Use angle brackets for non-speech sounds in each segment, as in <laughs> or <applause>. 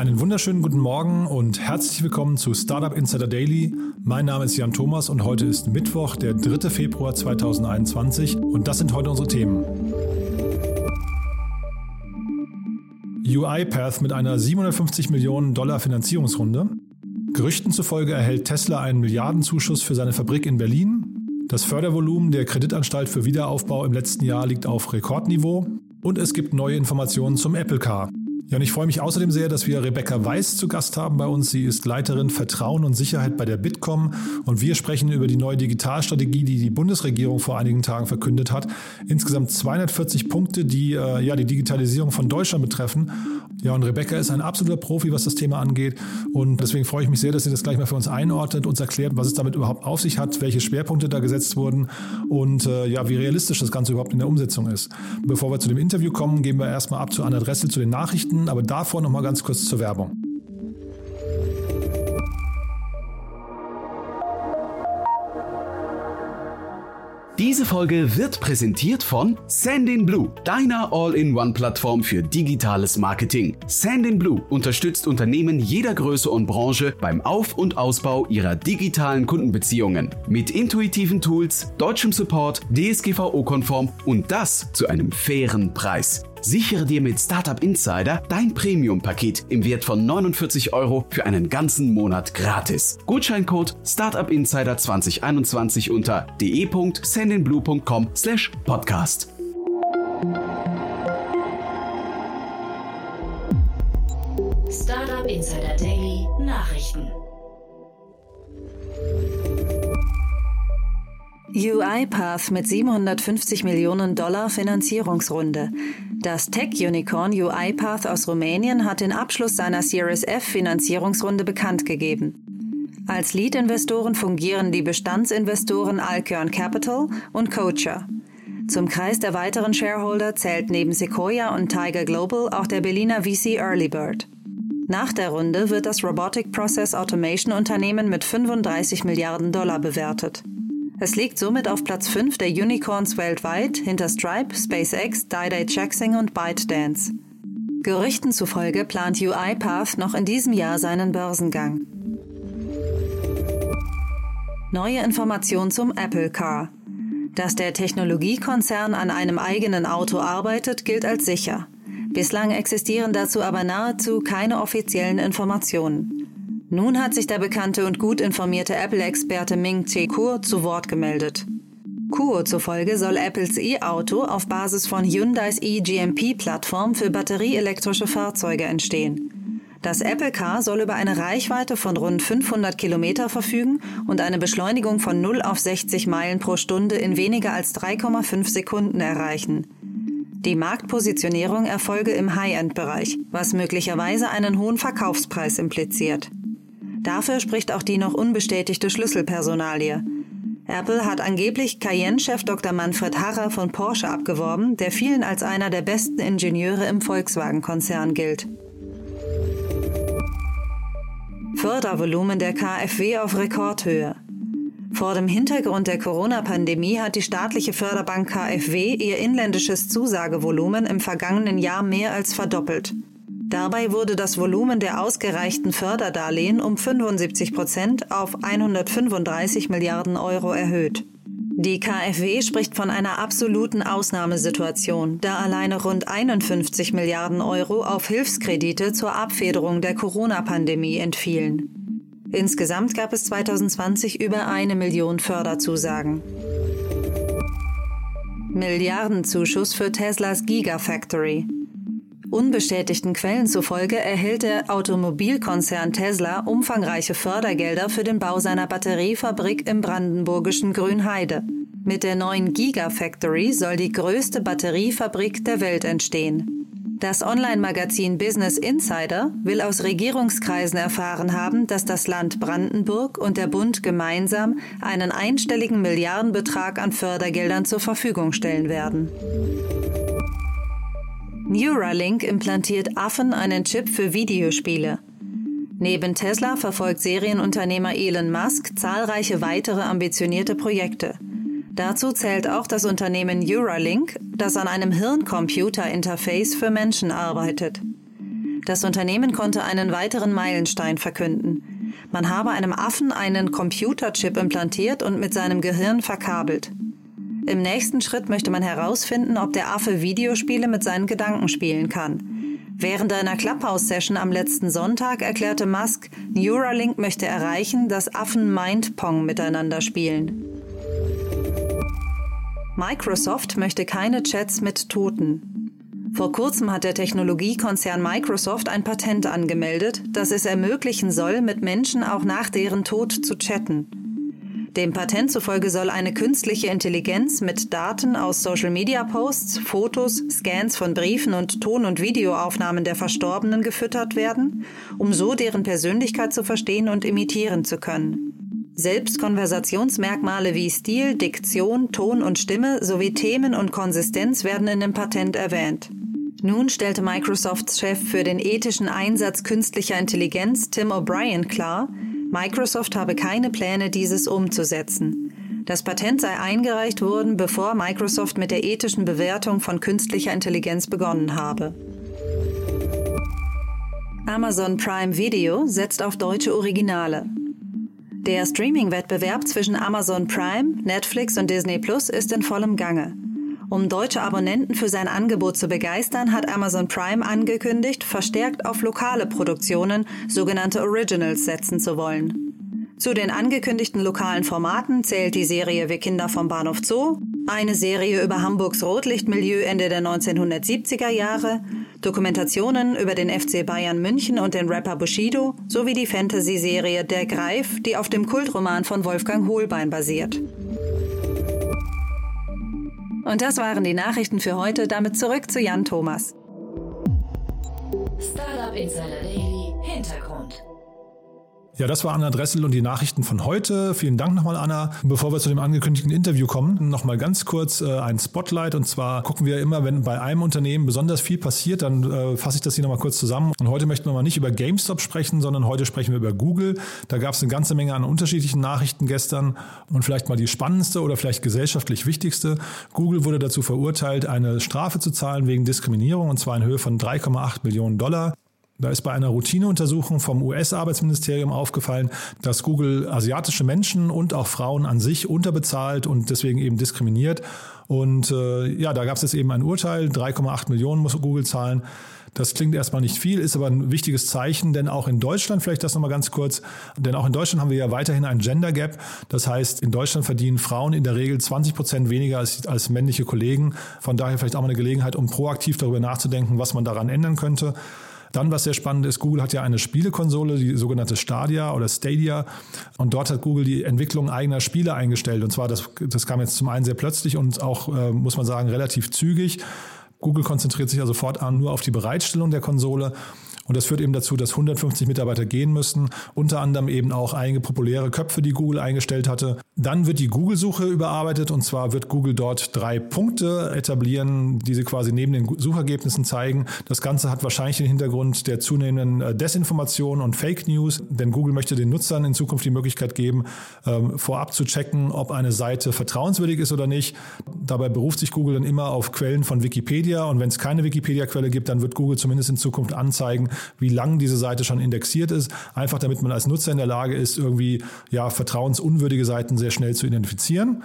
Einen wunderschönen guten Morgen und herzlich willkommen zu Startup Insider Daily. Mein Name ist Jan Thomas und heute ist Mittwoch, der 3. Februar 2021 und das sind heute unsere Themen. UiPath mit einer 750 Millionen Dollar Finanzierungsrunde. Gerüchten zufolge erhält Tesla einen Milliardenzuschuss für seine Fabrik in Berlin. Das Fördervolumen der Kreditanstalt für Wiederaufbau im letzten Jahr liegt auf Rekordniveau. Und es gibt neue Informationen zum Apple Car. Ja, und ich freue mich außerdem sehr, dass wir Rebecca Weiß zu Gast haben bei uns. Sie ist Leiterin Vertrauen und Sicherheit bei der Bitkom und wir sprechen über die neue Digitalstrategie, die die Bundesregierung vor einigen Tagen verkündet hat. Insgesamt 240 Punkte, die äh, ja die Digitalisierung von Deutschland betreffen. Ja, und Rebecca ist ein absoluter Profi, was das Thema angeht und deswegen freue ich mich sehr, dass sie das gleich mal für uns einordnet, uns erklärt, was es damit überhaupt auf sich hat, welche Schwerpunkte da gesetzt wurden und äh, ja, wie realistisch das Ganze überhaupt in der Umsetzung ist. Bevor wir zu dem Interview kommen, gehen wir erstmal ab zu Anna Dressel zu den Nachrichten finden, aber davor noch mal ganz kurz zur Werbung. Diese Folge wird präsentiert von Sandinblue, deiner All-in-One-Plattform für digitales Marketing. Sandinblue unterstützt Unternehmen jeder Größe und Branche beim Auf- und Ausbau ihrer digitalen Kundenbeziehungen. Mit intuitiven Tools, deutschem Support, DSGVO-konform und das zu einem fairen Preis. Sichere dir mit Startup Insider dein Premium-Paket im Wert von 49 Euro für einen ganzen Monat gratis. Gutscheincode Startup Insider 2021 unter de.sendinblue.com slash podcast. Startup Insider Daily Nachrichten. UiPath mit 750 Millionen Dollar Finanzierungsrunde. Das Tech-Unicorn UiPath aus Rumänien hat den Abschluss seiner Series F Finanzierungsrunde bekannt gegeben. Als Lead-Investoren fungieren die Bestandsinvestoren Alkern Capital und Coacher. Zum Kreis der weiteren Shareholder zählt neben Sequoia und Tiger Global auch der Berliner VC Earlybird. Nach der Runde wird das Robotic Process Automation Unternehmen mit 35 Milliarden Dollar bewertet. Es liegt somit auf Platz 5 der Unicorns weltweit hinter Stripe, SpaceX, DiDi Jackson und ByteDance. Gerüchten zufolge plant UiPath noch in diesem Jahr seinen Börsengang. Neue Informationen zum Apple Car. Dass der Technologiekonzern an einem eigenen Auto arbeitet, gilt als sicher. Bislang existieren dazu aber nahezu keine offiziellen Informationen. Nun hat sich der bekannte und gut informierte Apple-Experte Ming Chi Kuo zu Wort gemeldet. Kuo zufolge soll Apples E-Auto auf Basis von Hyundais eGMP-Plattform für batterieelektrische Fahrzeuge entstehen. Das Apple Car soll über eine Reichweite von rund 500 Kilometer verfügen und eine Beschleunigung von 0 auf 60 Meilen pro Stunde in weniger als 3,5 Sekunden erreichen. Die Marktpositionierung erfolge im High-End-Bereich, was möglicherweise einen hohen Verkaufspreis impliziert. Dafür spricht auch die noch unbestätigte Schlüsselpersonalie. Apple hat angeblich Cayenne-Chef Dr. Manfred Harrer von Porsche abgeworben, der vielen als einer der besten Ingenieure im Volkswagen-Konzern gilt. Fördervolumen der KfW auf Rekordhöhe. Vor dem Hintergrund der Corona-Pandemie hat die staatliche Förderbank KfW ihr inländisches Zusagevolumen im vergangenen Jahr mehr als verdoppelt. Dabei wurde das Volumen der ausgereichten Förderdarlehen um 75 Prozent auf 135 Milliarden Euro erhöht. Die KfW spricht von einer absoluten Ausnahmesituation, da alleine rund 51 Milliarden Euro auf Hilfskredite zur Abfederung der Corona-Pandemie entfielen. Insgesamt gab es 2020 über eine Million Förderzusagen. Milliardenzuschuss für Teslas Gigafactory. Unbestätigten Quellen zufolge erhält der Automobilkonzern Tesla umfangreiche Fördergelder für den Bau seiner Batteriefabrik im brandenburgischen Grünheide. Mit der neuen Gigafactory soll die größte Batteriefabrik der Welt entstehen. Das Online-Magazin Business Insider will aus Regierungskreisen erfahren haben, dass das Land Brandenburg und der Bund gemeinsam einen einstelligen Milliardenbetrag an Fördergeldern zur Verfügung stellen werden. Neuralink implantiert Affen einen Chip für Videospiele. Neben Tesla verfolgt Serienunternehmer Elon Musk zahlreiche weitere ambitionierte Projekte. Dazu zählt auch das Unternehmen Neuralink, das an einem Hirncomputer-Interface für Menschen arbeitet. Das Unternehmen konnte einen weiteren Meilenstein verkünden. Man habe einem Affen einen Computerchip implantiert und mit seinem Gehirn verkabelt. Im nächsten Schritt möchte man herausfinden, ob der Affe Videospiele mit seinen Gedanken spielen kann. Während einer Clubhouse-Session am letzten Sonntag erklärte Musk, Neuralink möchte erreichen, dass Affen Mindpong miteinander spielen. Microsoft möchte keine Chats mit Toten. Vor kurzem hat der Technologiekonzern Microsoft ein Patent angemeldet, das es ermöglichen soll, mit Menschen auch nach deren Tod zu chatten. Dem Patent zufolge soll eine künstliche Intelligenz mit Daten aus Social-Media-Posts, Fotos, Scans von Briefen und Ton- und Videoaufnahmen der Verstorbenen gefüttert werden, um so deren Persönlichkeit zu verstehen und imitieren zu können. Selbst Konversationsmerkmale wie Stil, Diktion, Ton und Stimme sowie Themen und Konsistenz werden in dem Patent erwähnt. Nun stellte Microsofts Chef für den ethischen Einsatz künstlicher Intelligenz Tim O'Brien klar, Microsoft habe keine Pläne, dieses umzusetzen. Das Patent sei eingereicht worden, bevor Microsoft mit der ethischen Bewertung von künstlicher Intelligenz begonnen habe. Amazon Prime Video setzt auf deutsche Originale. Der Streaming-Wettbewerb zwischen Amazon Prime, Netflix und Disney Plus ist in vollem Gange. Um deutsche Abonnenten für sein Angebot zu begeistern, hat Amazon Prime angekündigt, verstärkt auf lokale Produktionen, sogenannte Originals, setzen zu wollen. Zu den angekündigten lokalen Formaten zählt die Serie Wir Kinder vom Bahnhof Zoo, eine Serie über Hamburgs Rotlichtmilieu Ende der 1970er Jahre, Dokumentationen über den FC Bayern München und den Rapper Bushido sowie die Fantasy-Serie Der Greif, die auf dem Kultroman von Wolfgang Hohlbein basiert. Und das waren die Nachrichten für heute. Damit zurück zu Jan Thomas. Startup Insider Daily Hintergrund. Ja, das war Anna Dressel und die Nachrichten von heute. Vielen Dank nochmal, Anna. Bevor wir zu dem angekündigten Interview kommen, nochmal ganz kurz äh, ein Spotlight. Und zwar gucken wir immer, wenn bei einem Unternehmen besonders viel passiert, dann äh, fasse ich das hier nochmal kurz zusammen. Und heute möchten wir mal nicht über GameStop sprechen, sondern heute sprechen wir über Google. Da gab es eine ganze Menge an unterschiedlichen Nachrichten gestern. Und vielleicht mal die spannendste oder vielleicht gesellschaftlich wichtigste. Google wurde dazu verurteilt, eine Strafe zu zahlen wegen Diskriminierung, und zwar in Höhe von 3,8 Millionen Dollar. Da ist bei einer Routineuntersuchung vom US-Arbeitsministerium aufgefallen, dass Google asiatische Menschen und auch Frauen an sich unterbezahlt und deswegen eben diskriminiert. Und äh, ja, da gab es jetzt eben ein Urteil, 3,8 Millionen muss Google zahlen. Das klingt erstmal nicht viel, ist aber ein wichtiges Zeichen, denn auch in Deutschland, vielleicht das nochmal ganz kurz, denn auch in Deutschland haben wir ja weiterhin ein Gender Gap. Das heißt, in Deutschland verdienen Frauen in der Regel 20 Prozent weniger als, als männliche Kollegen. Von daher vielleicht auch mal eine Gelegenheit, um proaktiv darüber nachzudenken, was man daran ändern könnte. Dann, was sehr spannend ist, Google hat ja eine Spielekonsole, die sogenannte Stadia oder Stadia. Und dort hat Google die Entwicklung eigener Spiele eingestellt. Und zwar, das, das kam jetzt zum einen sehr plötzlich und auch, äh, muss man sagen, relativ zügig. Google konzentriert sich also fortan nur auf die Bereitstellung der Konsole und das führt eben dazu, dass 150 Mitarbeiter gehen müssen, unter anderem eben auch einige populäre Köpfe, die Google eingestellt hatte. Dann wird die Google-Suche überarbeitet und zwar wird Google dort drei Punkte etablieren, die sie quasi neben den Suchergebnissen zeigen. Das Ganze hat wahrscheinlich den Hintergrund der zunehmenden äh, Desinformation und Fake News, denn Google möchte den Nutzern in Zukunft die Möglichkeit geben, ähm, vorab zu checken, ob eine Seite vertrauenswürdig ist oder nicht. Dabei beruft sich Google dann immer auf Quellen von Wikipedia und wenn es keine Wikipedia-Quelle gibt, dann wird Google zumindest in Zukunft anzeigen, wie lang diese Seite schon indexiert ist, einfach damit man als Nutzer in der Lage ist, irgendwie ja vertrauensunwürdige Seiten sehr schnell zu identifizieren.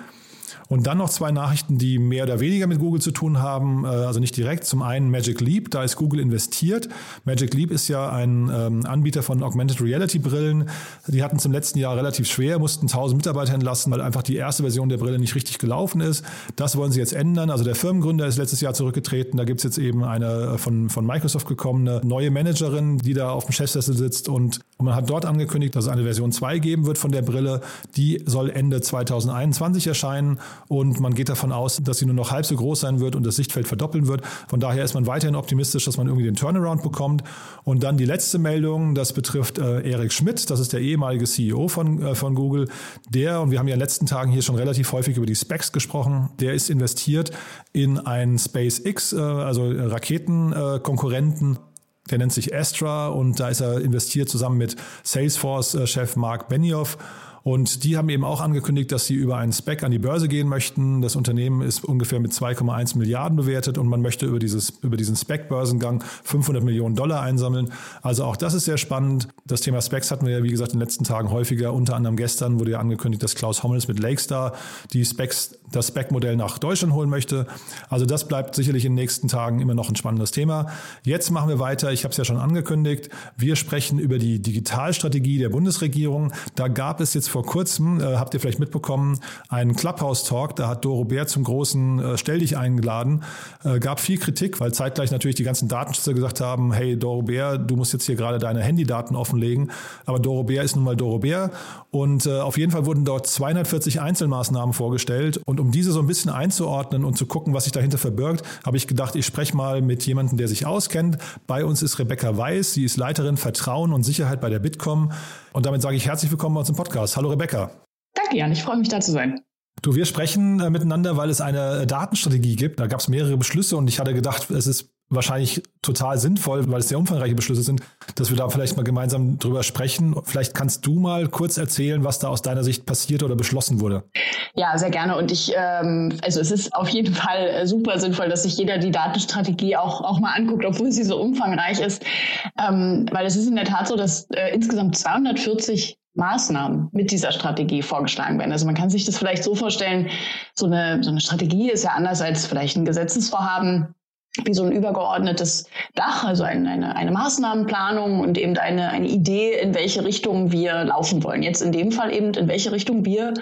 Und dann noch zwei Nachrichten, die mehr oder weniger mit Google zu tun haben, äh, also nicht direkt. Zum einen Magic Leap, da ist Google investiert. Magic Leap ist ja ein ähm, Anbieter von Augmented Reality Brillen. Die hatten zum letzten Jahr relativ schwer, mussten 1000 Mitarbeiter entlassen, weil einfach die erste Version der Brille nicht richtig gelaufen ist. Das wollen sie jetzt ändern. Also der Firmengründer ist letztes Jahr zurückgetreten. Da gibt es jetzt eben eine äh, von, von Microsoft gekommene neue Managerin, die da auf dem Chefsessel sitzt und man hat dort angekündigt, dass es eine Version 2 geben wird von der Brille. Die soll Ende 2021 erscheinen und man geht davon aus, dass sie nur noch halb so groß sein wird und das Sichtfeld verdoppeln wird. Von daher ist man weiterhin optimistisch, dass man irgendwie den Turnaround bekommt. Und dann die letzte Meldung, das betrifft äh, Erik Schmidt, das ist der ehemalige CEO von, äh, von Google. Der, und wir haben ja in den letzten Tagen hier schon relativ häufig über die Specs gesprochen, der ist investiert in ein SpaceX, äh, also Raketenkonkurrenten. Der nennt sich Astra und da ist er investiert zusammen mit Salesforce-Chef Mark Benioff. Und die haben eben auch angekündigt, dass sie über einen Spec an die Börse gehen möchten. Das Unternehmen ist ungefähr mit 2,1 Milliarden bewertet und man möchte über, dieses, über diesen Spec-Börsengang 500 Millionen Dollar einsammeln. Also auch das ist sehr spannend. Das Thema Specs hatten wir ja, wie gesagt, in den letzten Tagen häufiger. Unter anderem gestern wurde ja angekündigt, dass Klaus Hommels mit Lakestar die Specs, das Spec-Modell nach Deutschland holen möchte. Also das bleibt sicherlich in den nächsten Tagen immer noch ein spannendes Thema. Jetzt machen wir weiter. Ich habe es ja schon angekündigt. Wir sprechen über die Digitalstrategie der Bundesregierung. Da gab es jetzt vor kurzem, äh, habt ihr vielleicht mitbekommen, einen Clubhouse-Talk. Da hat Doro Bär zum großen äh, Stell dich eingeladen. Äh, gab viel Kritik, weil zeitgleich natürlich die ganzen Datenschützer gesagt haben, hey Doro Bär, du musst jetzt hier gerade deine Handydaten offenlegen. Aber Doro Bär ist nun mal Doro Bär. Und äh, auf jeden Fall wurden dort 240 Einzelmaßnahmen vorgestellt. Und um diese so ein bisschen einzuordnen und zu gucken, was sich dahinter verbirgt, habe ich gedacht, ich spreche mal mit jemandem, der sich auskennt. Bei uns ist Rebecca Weiß. Sie ist Leiterin Vertrauen und Sicherheit bei der Bitkom. Und damit sage ich herzlich willkommen bei uns im Podcast. Hallo Rebecca. Danke, Jan. Ich freue mich, da zu sein. Du, wir sprechen äh, miteinander, weil es eine Datenstrategie gibt. Da gab es mehrere Beschlüsse und ich hatte gedacht, es ist wahrscheinlich total sinnvoll, weil es sehr umfangreiche Beschlüsse sind, dass wir da vielleicht mal gemeinsam drüber sprechen. Vielleicht kannst du mal kurz erzählen, was da aus deiner Sicht passiert oder beschlossen wurde. Ja, sehr gerne. Und ich, ähm, also es ist auf jeden Fall äh, super sinnvoll, dass sich jeder die Datenstrategie auch, auch mal anguckt, obwohl sie so umfangreich ist. Ähm, weil es ist in der Tat so, dass äh, insgesamt 240 Maßnahmen mit dieser Strategie vorgeschlagen werden. Also man kann sich das vielleicht so vorstellen, so eine, so eine Strategie ist ja anders als vielleicht ein Gesetzesvorhaben wie so ein übergeordnetes Dach, also eine, eine, eine Maßnahmenplanung und eben eine, eine Idee, in welche Richtung wir laufen wollen. Jetzt in dem Fall eben, in welche Richtung wir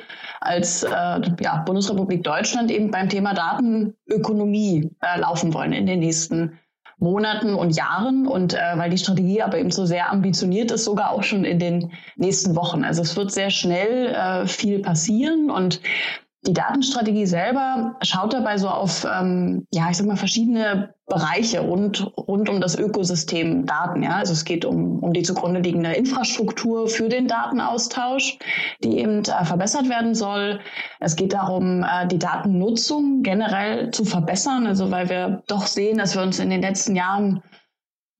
als äh, ja, Bundesrepublik Deutschland eben beim Thema Datenökonomie äh, laufen wollen in den nächsten Monaten und Jahren und äh, weil die Strategie aber eben so sehr ambitioniert ist, sogar auch schon in den nächsten Wochen. Also es wird sehr schnell äh, viel passieren und die Datenstrategie selber schaut dabei so auf, ähm, ja, ich sag mal, verschiedene Bereiche rund, rund um das Ökosystem Daten. Ja? Also es geht um, um die zugrunde liegende Infrastruktur für den Datenaustausch, die eben äh, verbessert werden soll. Es geht darum, äh, die Datennutzung generell zu verbessern, also weil wir doch sehen, dass wir uns in den letzten Jahren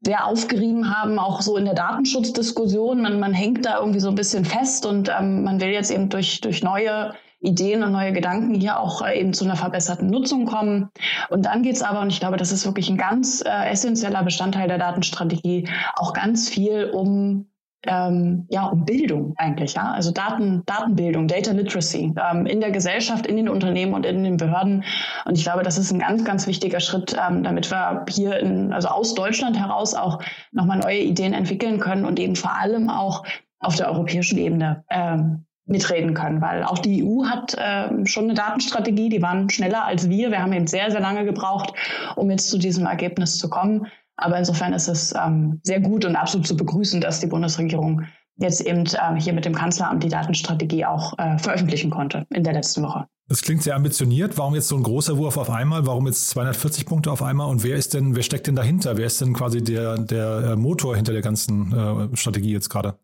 sehr aufgerieben haben, auch so in der Datenschutzdiskussion. Man, man hängt da irgendwie so ein bisschen fest und ähm, man will jetzt eben durch, durch neue Ideen und neue Gedanken hier auch äh, eben zu einer verbesserten Nutzung kommen. Und dann geht es aber, und ich glaube, das ist wirklich ein ganz äh, essentieller Bestandteil der Datenstrategie, auch ganz viel um ähm, ja, um Bildung eigentlich, ja, also Daten, Datenbildung, Data Literacy ähm, in der Gesellschaft, in den Unternehmen und in den Behörden. Und ich glaube, das ist ein ganz, ganz wichtiger Schritt, ähm, damit wir hier in, also aus Deutschland heraus auch nochmal neue Ideen entwickeln können und eben vor allem auch auf der europäischen Ebene ähm, mitreden können, weil auch die EU hat äh, schon eine Datenstrategie, die waren schneller als wir. Wir haben eben sehr, sehr lange gebraucht, um jetzt zu diesem Ergebnis zu kommen. Aber insofern ist es ähm, sehr gut und absolut zu begrüßen, dass die Bundesregierung jetzt eben äh, hier mit dem Kanzleramt die Datenstrategie auch äh, veröffentlichen konnte in der letzten Woche. Das klingt sehr ambitioniert. Warum jetzt so ein großer Wurf auf einmal? Warum jetzt 240 Punkte auf einmal? Und wer ist denn, wer steckt denn dahinter? Wer ist denn quasi der, der äh, Motor hinter der ganzen äh, Strategie jetzt gerade?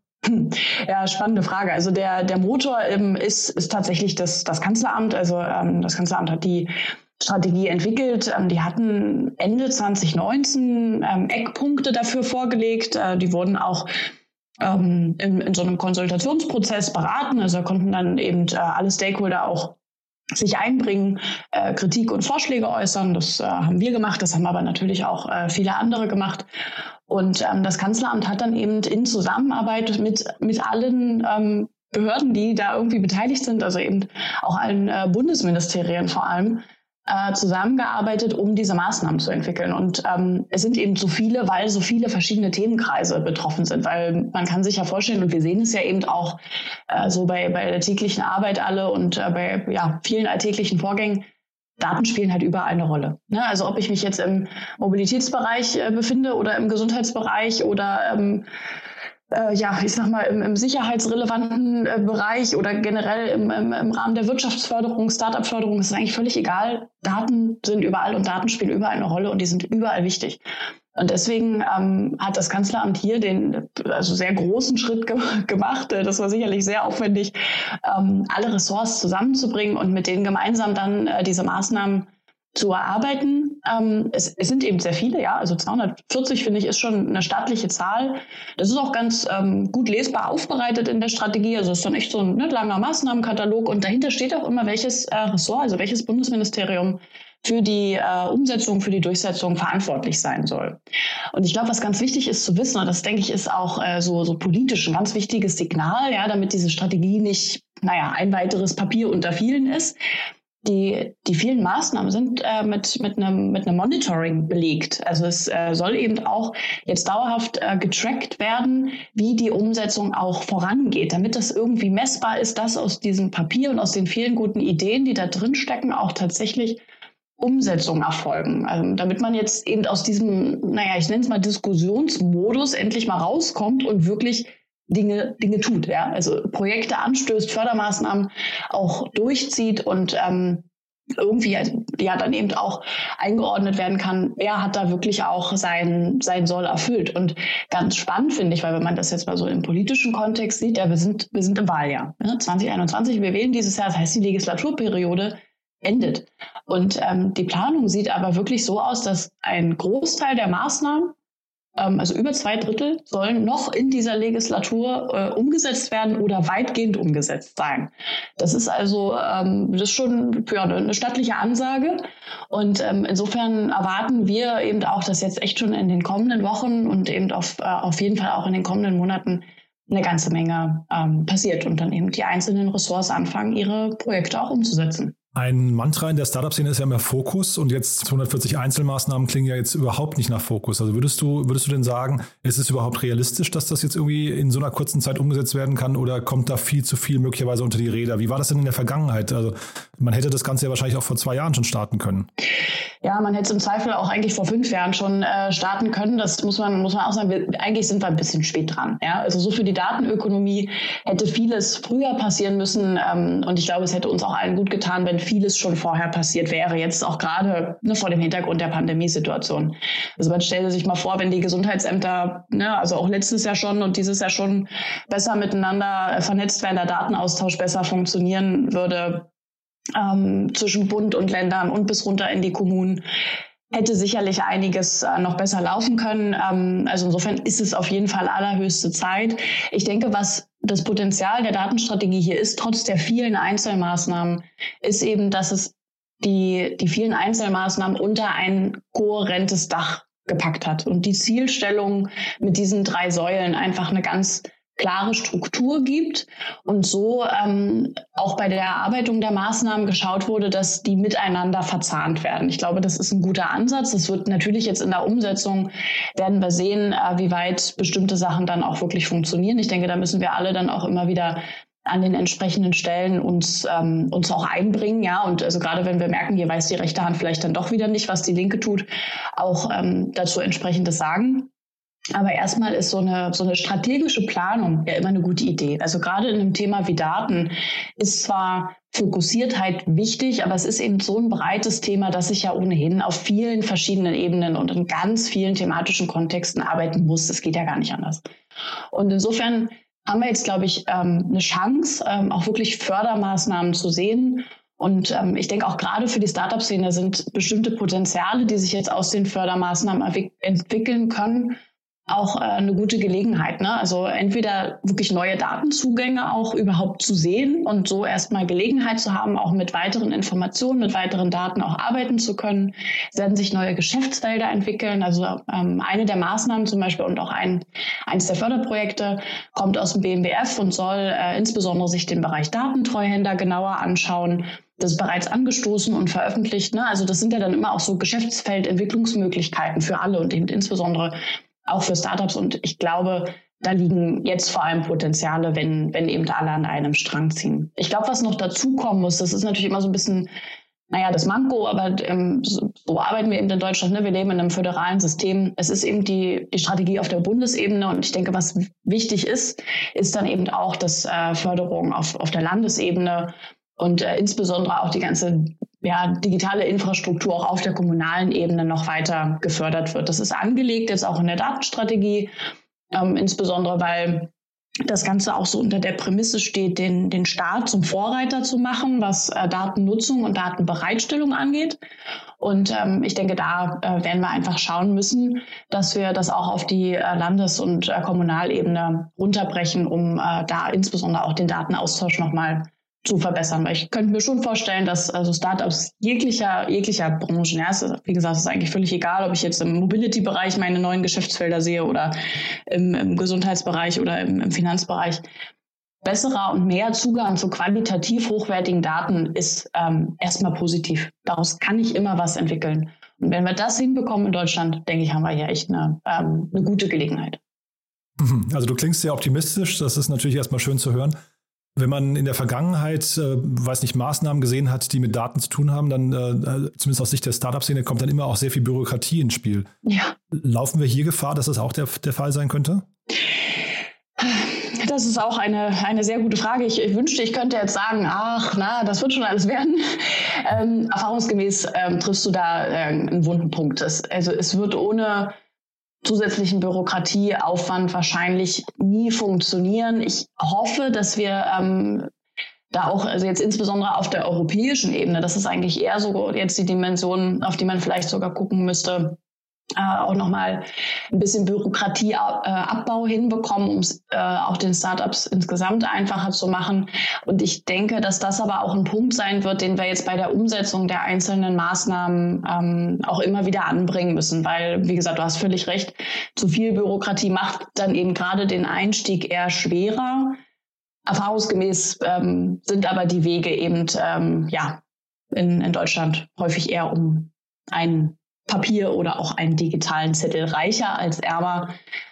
Ja, spannende Frage. Also der, der Motor ähm, ist, ist tatsächlich das, das Kanzleramt. Also ähm, das Kanzleramt hat die Strategie entwickelt. Ähm, die hatten Ende 2019 ähm, Eckpunkte dafür vorgelegt. Äh, die wurden auch ähm, in, in so einem Konsultationsprozess beraten. Also konnten dann eben äh, alle Stakeholder auch sich einbringen, äh, Kritik und Vorschläge äußern. Das äh, haben wir gemacht, das haben aber natürlich auch äh, viele andere gemacht. Und ähm, das Kanzleramt hat dann eben in Zusammenarbeit mit, mit allen ähm, Behörden, die da irgendwie beteiligt sind, also eben auch allen äh, Bundesministerien vor allem, äh, zusammengearbeitet, um diese Maßnahmen zu entwickeln. Und ähm, es sind eben so viele, weil so viele verschiedene Themenkreise betroffen sind. Weil man kann sich ja vorstellen, und wir sehen es ja eben auch äh, so bei, bei der täglichen Arbeit alle und äh, bei ja, vielen alltäglichen Vorgängen, Daten spielen halt überall eine Rolle. Ne? Also ob ich mich jetzt im Mobilitätsbereich äh, befinde oder im Gesundheitsbereich oder ähm, äh, ja, ich sag mal, im, im sicherheitsrelevanten äh, Bereich oder generell im, im, im Rahmen der Wirtschaftsförderung, Startup-Förderung, ist es eigentlich völlig egal. Daten sind überall und Daten spielen überall eine Rolle und die sind überall wichtig. Und deswegen ähm, hat das Kanzleramt hier den also sehr großen Schritt ge gemacht. Das war sicherlich sehr aufwendig, ähm, alle Ressorts zusammenzubringen und mit denen gemeinsam dann äh, diese Maßnahmen zu erarbeiten. Ähm, es, es, sind eben sehr viele, ja, also 240 finde ich ist schon eine staatliche Zahl. Das ist auch ganz ähm, gut lesbar aufbereitet in der Strategie. Also es ist dann echt so ein ne, langer Maßnahmenkatalog und dahinter steht auch immer, welches äh, Ressort, also welches Bundesministerium für die äh, Umsetzung, für die Durchsetzung verantwortlich sein soll. Und ich glaube, was ganz wichtig ist zu wissen, und das denke ich ist auch äh, so, so politisch ein ganz wichtiges Signal, ja, damit diese Strategie nicht, naja, ein weiteres Papier unter vielen ist. Die, die vielen Maßnahmen sind äh, mit, mit, einem, mit einem Monitoring belegt. Also es äh, soll eben auch jetzt dauerhaft äh, getrackt werden, wie die Umsetzung auch vorangeht, damit das irgendwie messbar ist, dass aus diesem Papier und aus den vielen guten Ideen, die da drin stecken, auch tatsächlich Umsetzung erfolgen. Also, damit man jetzt eben aus diesem, naja, ich nenne es mal Diskussionsmodus endlich mal rauskommt und wirklich Dinge, Dinge tut. Ja? Also Projekte anstößt, Fördermaßnahmen auch durchzieht und ähm, irgendwie ja dann eben auch eingeordnet werden kann, wer hat da wirklich auch sein, sein Soll erfüllt. Und ganz spannend finde ich, weil wenn man das jetzt mal so im politischen Kontext sieht, ja, wir sind, wir sind im Wahljahr. Ne? 2021, wir wählen dieses Jahr, das heißt, die Legislaturperiode endet. Und ähm, die Planung sieht aber wirklich so aus, dass ein Großteil der Maßnahmen, ähm, also über zwei Drittel, sollen noch in dieser Legislatur äh, umgesetzt werden oder weitgehend umgesetzt sein. Das ist also ähm, das ist schon ja, eine stattliche Ansage. Und ähm, insofern erwarten wir eben auch, dass jetzt echt schon in den kommenden Wochen und eben auf, äh, auf jeden Fall auch in den kommenden Monaten eine ganze Menge ähm, passiert und dann eben die einzelnen Ressorts anfangen, ihre Projekte auch umzusetzen. Ein Mantra in der Startup-Szene ist ja immer Fokus und jetzt 240 Einzelmaßnahmen klingen ja jetzt überhaupt nicht nach Fokus. Also würdest du, würdest du denn sagen, ist es überhaupt realistisch, dass das jetzt irgendwie in so einer kurzen Zeit umgesetzt werden kann oder kommt da viel zu viel möglicherweise unter die Räder? Wie war das denn in der Vergangenheit? Also man hätte das Ganze ja wahrscheinlich auch vor zwei Jahren schon starten können. Ja, man hätte es im Zweifel auch eigentlich vor fünf Jahren schon äh, starten können. Das muss man, muss man auch sagen. Wir, eigentlich sind wir ein bisschen spät dran. Ja? Also so für die Datenökonomie hätte vieles früher passieren müssen. Ähm, und ich glaube, es hätte uns auch allen gut getan, wenn vieles schon vorher passiert wäre. Jetzt auch gerade ne, vor dem Hintergrund der Pandemiesituation. Also man stelle sich mal vor, wenn die Gesundheitsämter, ne, also auch letztes Jahr schon und dieses Jahr schon besser miteinander äh, vernetzt wären, der Datenaustausch besser funktionieren würde ähm, zwischen Bund und Ländern und bis runter in die Kommunen hätte sicherlich einiges äh, noch besser laufen können. Ähm, also insofern ist es auf jeden Fall allerhöchste Zeit. Ich denke, was das Potenzial der Datenstrategie hier ist, trotz der vielen Einzelmaßnahmen, ist eben, dass es die, die vielen Einzelmaßnahmen unter ein kohärentes Dach gepackt hat. Und die Zielstellung mit diesen drei Säulen einfach eine ganz klare Struktur gibt und so ähm, auch bei der Erarbeitung der Maßnahmen geschaut wurde, dass die miteinander verzahnt werden. Ich glaube, das ist ein guter Ansatz. Das wird natürlich jetzt in der Umsetzung, werden wir sehen, äh, wie weit bestimmte Sachen dann auch wirklich funktionieren. Ich denke, da müssen wir alle dann auch immer wieder an den entsprechenden Stellen uns, ähm, uns auch einbringen, ja. Und also gerade wenn wir merken, hier weiß die rechte Hand vielleicht dann doch wieder nicht, was die linke tut, auch ähm, dazu entsprechendes sagen. Aber erstmal ist so eine, so eine strategische Planung ja immer eine gute Idee. Also gerade in einem Thema wie Daten ist zwar Fokussiertheit wichtig, aber es ist eben so ein breites Thema, dass ich ja ohnehin auf vielen verschiedenen Ebenen und in ganz vielen thematischen Kontexten arbeiten muss. Das geht ja gar nicht anders. Und insofern haben wir jetzt, glaube ich, ähm, eine Chance, ähm, auch wirklich Fördermaßnahmen zu sehen. Und ähm, ich denke auch gerade für die Startup-Szene sind bestimmte Potenziale, die sich jetzt aus den Fördermaßnahmen entwickeln können, auch äh, eine gute Gelegenheit. Ne? Also entweder wirklich neue Datenzugänge auch überhaupt zu sehen und so erstmal Gelegenheit zu haben, auch mit weiteren Informationen, mit weiteren Daten auch arbeiten zu können. Es werden sich neue Geschäftsfelder entwickeln. Also ähm, eine der Maßnahmen zum Beispiel und auch ein, eines der Förderprojekte kommt aus dem BMWF und soll äh, insbesondere sich den Bereich Datentreuhänder genauer anschauen das ist bereits angestoßen und veröffentlicht. Ne? Also das sind ja dann immer auch so Geschäftsfeldentwicklungsmöglichkeiten für alle und eben insbesondere auch für Startups. Und ich glaube, da liegen jetzt vor allem Potenziale, wenn, wenn eben alle an einem Strang ziehen. Ich glaube, was noch dazu kommen muss, das ist natürlich immer so ein bisschen, naja, das Manko, aber ähm, so, so, arbeiten wir eben in Deutschland. Ne? Wir leben in einem föderalen System. Es ist eben die, die Strategie auf der Bundesebene. Und ich denke, was wichtig ist, ist dann eben auch, dass äh, Förderung auf, auf der Landesebene und äh, insbesondere auch die ganze ja, digitale Infrastruktur auch auf der kommunalen Ebene noch weiter gefördert wird. Das ist angelegt jetzt auch in der Datenstrategie, ähm, insbesondere weil das Ganze auch so unter der Prämisse steht, den, den Staat zum Vorreiter zu machen, was äh, Datennutzung und Datenbereitstellung angeht. Und ähm, ich denke, da äh, werden wir einfach schauen müssen, dass wir das auch auf die äh, Landes- und äh, Kommunalebene runterbrechen, um äh, da insbesondere auch den Datenaustausch nochmal zu verbessern. Ich könnte mir schon vorstellen, dass also Startups jeglicher, jeglicher Branchen, ja, ist, wie gesagt, es ist eigentlich völlig egal, ob ich jetzt im Mobility-Bereich meine neuen Geschäftsfelder sehe oder im, im Gesundheitsbereich oder im, im Finanzbereich. Besserer und mehr Zugang zu qualitativ hochwertigen Daten ist ähm, erstmal positiv. Daraus kann ich immer was entwickeln. Und wenn wir das hinbekommen in Deutschland, denke ich, haben wir hier echt eine, ähm, eine gute Gelegenheit. <laughs> Also du klingst sehr optimistisch, das ist natürlich erstmal schön zu hören. Wenn man in der Vergangenheit, äh, weiß nicht, Maßnahmen gesehen hat, die mit Daten zu tun haben, dann, äh, zumindest aus Sicht der Startup-Szene, kommt dann immer auch sehr viel Bürokratie ins Spiel. Ja. Laufen wir hier Gefahr, dass das auch der, der Fall sein könnte? Das ist auch eine, eine sehr gute Frage. Ich, ich, wünschte, ich könnte jetzt sagen, ach, na, das wird schon alles werden. Ähm, erfahrungsgemäß ähm, triffst du da äh, einen wunden Punkt. Es, also es wird ohne zusätzlichen Bürokratieaufwand wahrscheinlich nie funktionieren. Ich hoffe, dass wir ähm, da auch, also jetzt insbesondere auf der europäischen Ebene, das ist eigentlich eher so jetzt die Dimension, auf die man vielleicht sogar gucken müsste, äh, auch nochmal ein bisschen Bürokratieabbau hinbekommen, um es äh, auch den Startups insgesamt einfacher zu machen. Und ich denke, dass das aber auch ein Punkt sein wird, den wir jetzt bei der Umsetzung der einzelnen Maßnahmen ähm, auch immer wieder anbringen müssen. Weil, wie gesagt, du hast völlig recht, zu viel Bürokratie macht dann eben gerade den Einstieg eher schwerer. Erfahrungsgemäß ähm, sind aber die Wege eben ähm, ja in, in Deutschland häufig eher um einen Papier oder auch einen digitalen Zettel reicher als ärmer.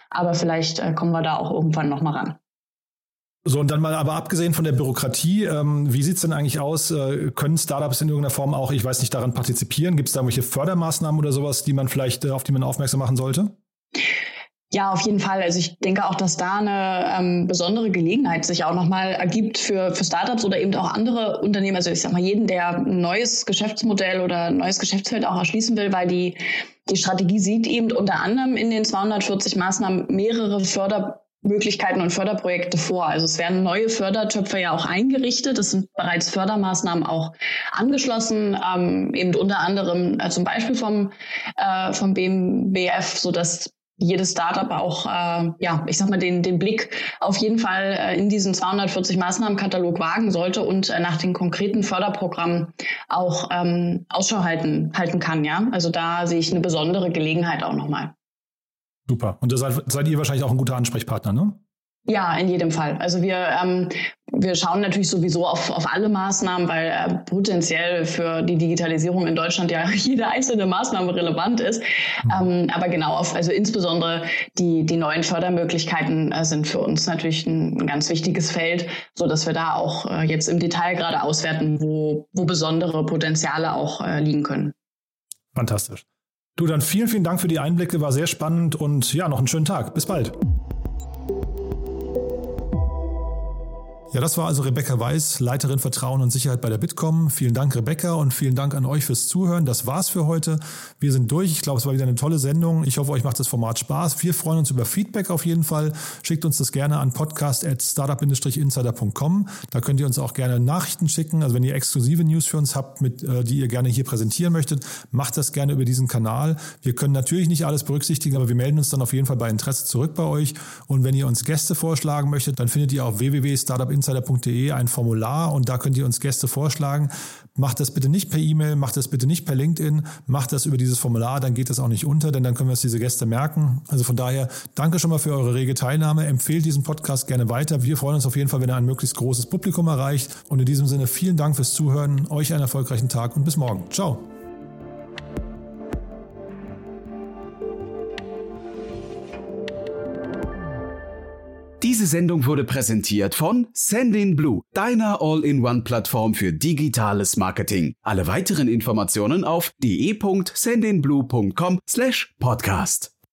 Aber vielleicht äh, kommen wir da auch irgendwann nochmal ran. So, und dann mal aber abgesehen von der Bürokratie, ähm, wie sieht es denn eigentlich aus? Äh, können Startups in irgendeiner Form auch, ich weiß nicht, daran partizipieren? Gibt es da irgendwelche Fördermaßnahmen oder sowas, die man vielleicht, äh, auf die man aufmerksam machen sollte? Ja, auf jeden Fall. Also ich denke auch, dass da eine ähm, besondere Gelegenheit sich auch nochmal ergibt für, für Startups oder eben auch andere Unternehmen. Also ich sag mal, jeden, der ein neues Geschäftsmodell oder ein neues Geschäftsfeld auch erschließen will, weil die, die Strategie sieht eben unter anderem in den 240 Maßnahmen mehrere Fördermöglichkeiten und Förderprojekte vor. Also es werden neue Fördertöpfe ja auch eingerichtet. Es sind bereits Fördermaßnahmen auch angeschlossen, ähm, eben unter anderem äh, zum Beispiel vom, äh, vom BMBF, sodass jedes Startup auch, äh, ja, ich sag mal, den, den Blick auf jeden Fall äh, in diesen 240 Maßnahmenkatalog wagen sollte und äh, nach den konkreten Förderprogrammen auch ähm, Ausschau halten, halten kann, ja. Also da sehe ich eine besondere Gelegenheit auch nochmal. Super. Und da seid, seid ihr wahrscheinlich auch ein guter Ansprechpartner, ne? Ja, in jedem Fall. Also wir, ähm, wir schauen natürlich sowieso auf, auf alle Maßnahmen, weil äh, potenziell für die Digitalisierung in Deutschland ja <laughs> jede einzelne Maßnahme relevant ist. Mhm. Ähm, aber genau, auf, also insbesondere die, die neuen Fördermöglichkeiten äh, sind für uns natürlich ein, ein, ganz wichtiges Feld, so dass wir da auch äh, jetzt im Detail gerade auswerten, wo, wo besondere Potenziale auch äh, liegen können. Fantastisch. Du, dann vielen, vielen Dank für die Einblicke, war sehr spannend und ja, noch einen schönen Tag. Bis bald. Ja, das war also Rebecca Weiß, Leiterin Vertrauen und Sicherheit bei der Bitkom. Vielen Dank, Rebecca, und vielen Dank an euch fürs Zuhören. Das war's für heute. Wir sind durch. Ich glaube, es war wieder eine tolle Sendung. Ich hoffe, euch macht das Format Spaß. Wir freuen uns über Feedback auf jeden Fall. Schickt uns das gerne an podcast.startup-insider.com. Da könnt ihr uns auch gerne Nachrichten schicken. Also wenn ihr exklusive News für uns habt, mit, äh, die ihr gerne hier präsentieren möchtet, macht das gerne über diesen Kanal. Wir können natürlich nicht alles berücksichtigen, aber wir melden uns dann auf jeden Fall bei Interesse zurück bei euch. Und wenn ihr uns Gäste vorschlagen möchtet, dann findet ihr auf www.startup insider.de ein Formular und da könnt ihr uns Gäste vorschlagen. Macht das bitte nicht per E-Mail, macht das bitte nicht per LinkedIn, macht das über dieses Formular, dann geht das auch nicht unter, denn dann können wir uns diese Gäste merken. Also von daher, danke schon mal für eure rege Teilnahme. Empfehlt diesen Podcast gerne weiter. Wir freuen uns auf jeden Fall, wenn er ein möglichst großes Publikum erreicht. Und in diesem Sinne vielen Dank fürs Zuhören, euch einen erfolgreichen Tag und bis morgen. Ciao. Diese Sendung wurde präsentiert von Sendin Blue, deiner All-in-One-Plattform für digitales Marketing. Alle weiteren Informationen auf de.sendinblue.com/podcast.